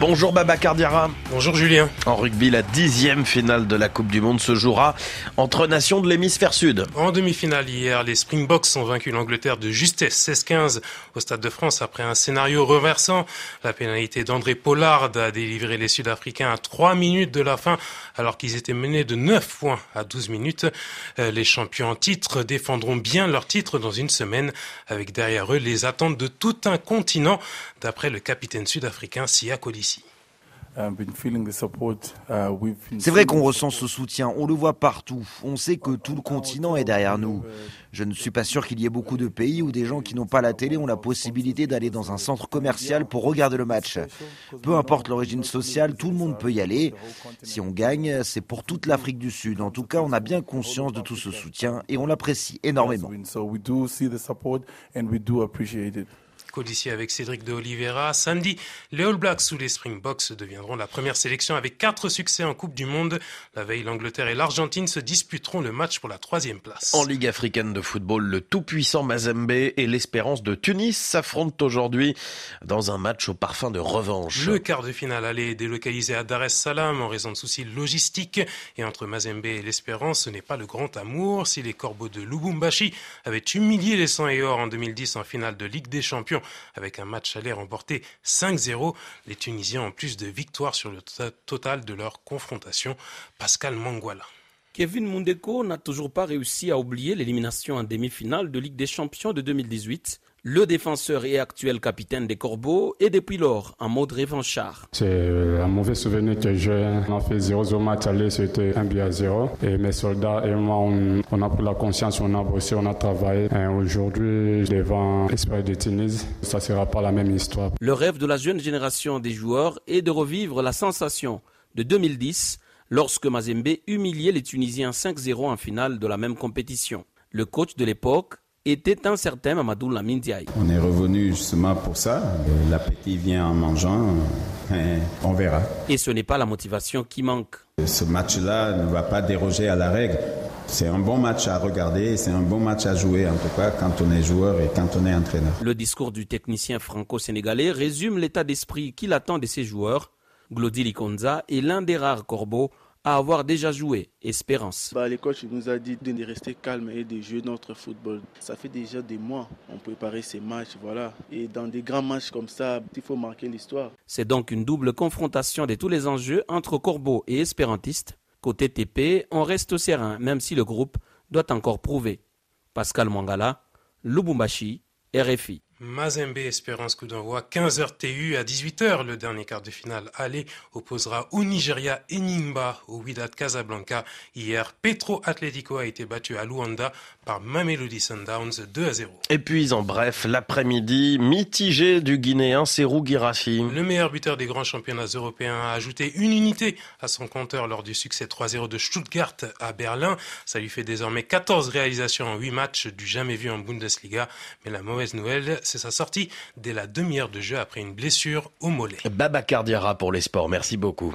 Bonjour Baba Cardiara. Bonjour Julien. En rugby, la dixième finale de la Coupe du Monde se jouera entre nations de l'hémisphère sud. En demi-finale hier, les Springboks ont vaincu l'Angleterre de justesse 16-15 au Stade de France après un scénario reversant. La pénalité d'André Pollard a délivré les Sud-Africains à 3 minutes de la fin alors qu'ils étaient menés de 9 points à 12 minutes. Euh, les champions en titre défendront bien leur titre dans une semaine avec derrière eux les attentes de tout un continent d'après le capitaine sud-africain Sia. Uh, C'est vrai qu'on ressent ce soutien, on le voit partout. On sait que tout le continent est derrière nous. Je ne suis pas sûr qu'il y ait beaucoup de pays où des gens qui n'ont pas la télé ont la possibilité d'aller dans un centre commercial pour regarder le match. Peu importe l'origine sociale, tout le monde peut y aller. Si on gagne, c'est pour toute l'Afrique du Sud. En tout cas, on a bien conscience de tout ce soutien et on l'apprécie énormément. Codici avec Cédric de Oliveira. Samedi, les All Blacks sous les Springboks deviendront la première sélection avec quatre succès en Coupe du Monde. La veille, l'Angleterre et l'Argentine se disputeront le match pour la troisième place. En Ligue africaine de football, le tout-puissant Mazembe et l'Espérance de Tunis s'affrontent aujourd'hui dans un match au parfum de revanche. Le quart de finale allait délocalisé à Dar es Salaam en raison de soucis logistiques. Et entre Mazembe et l'Espérance, ce n'est pas le grand amour. Si les Corbeaux de Lubumbashi avaient humilié les 100 et or en 2010 en finale de Ligue des Champions, avec un match aller remporté 5-0. Les Tunisiens ont plus de victoires sur le total de leur confrontation. Pascal Manguala. Kevin Mundeko n'a toujours pas réussi à oublier l'élimination en demi-finale de Ligue des Champions de 2018 le défenseur et actuel capitaine des Corbeaux est depuis lors en mode revanchard. C'est un mauvais souvenir que j'ai. On a fait 0-0 match aller, c'était 1 à 0. Et mes soldats et moi, on, a pris la conscience, on a bossé, on a travaillé. Aujourd'hui, devant l'Espagne de Tunis, ça ne sera pas la même histoire. Le rêve de la jeune génération des joueurs est de revivre la sensation de 2010 lorsque Mazembe humiliait les Tunisiens 5-0 en finale de la même compétition. Le coach de l'époque était un certain Mamadou Lamine On est revenu justement pour ça. L'appétit vient en mangeant. On verra. Et ce n'est pas la motivation qui manque. Ce match-là ne va pas déroger à la règle. C'est un bon match à regarder, c'est un bon match à jouer en tout cas quand on est joueur et quand on est entraîneur. Le discours du technicien franco-sénégalais résume l'état d'esprit qu'il attend de ses joueurs. Glody Likonza est l'un des rares corbeaux à avoir déjà joué Espérance. Bah, coachs nous a dit de rester calme et de jouer notre football. Ça fait déjà des mois on préparait ces matchs, voilà. Et dans des grands matchs comme ça, il faut marquer l'histoire. C'est donc une double confrontation de tous les enjeux entre Corbeau et Espérantiste. Côté TP, on reste serein, même si le groupe doit encore prouver. Pascal Mangala, Lubumbashi, RFI. Mazembe Espérance coup d'envoi 15h TU à 18h. Le dernier quart de finale aller opposera au Nigeria et Nimba au Wydad Casablanca. Hier, Petro Atletico a été battu à Luanda par Mamelodi Sundowns 2 à 0. Et puis en bref, l'après-midi mitigé du Guinéen Serou Girassi. Le meilleur buteur des grands championnats européens a ajouté une unité à son compteur lors du succès 3-0 de Stuttgart à Berlin. Ça lui fait désormais 14 réalisations en 8 matchs du jamais vu en Bundesliga. Mais la mauvaise nouvelle, c'est sa sortie dès la demi-heure de jeu après une blessure au mollet. Baba Cardiara pour les sports, merci beaucoup.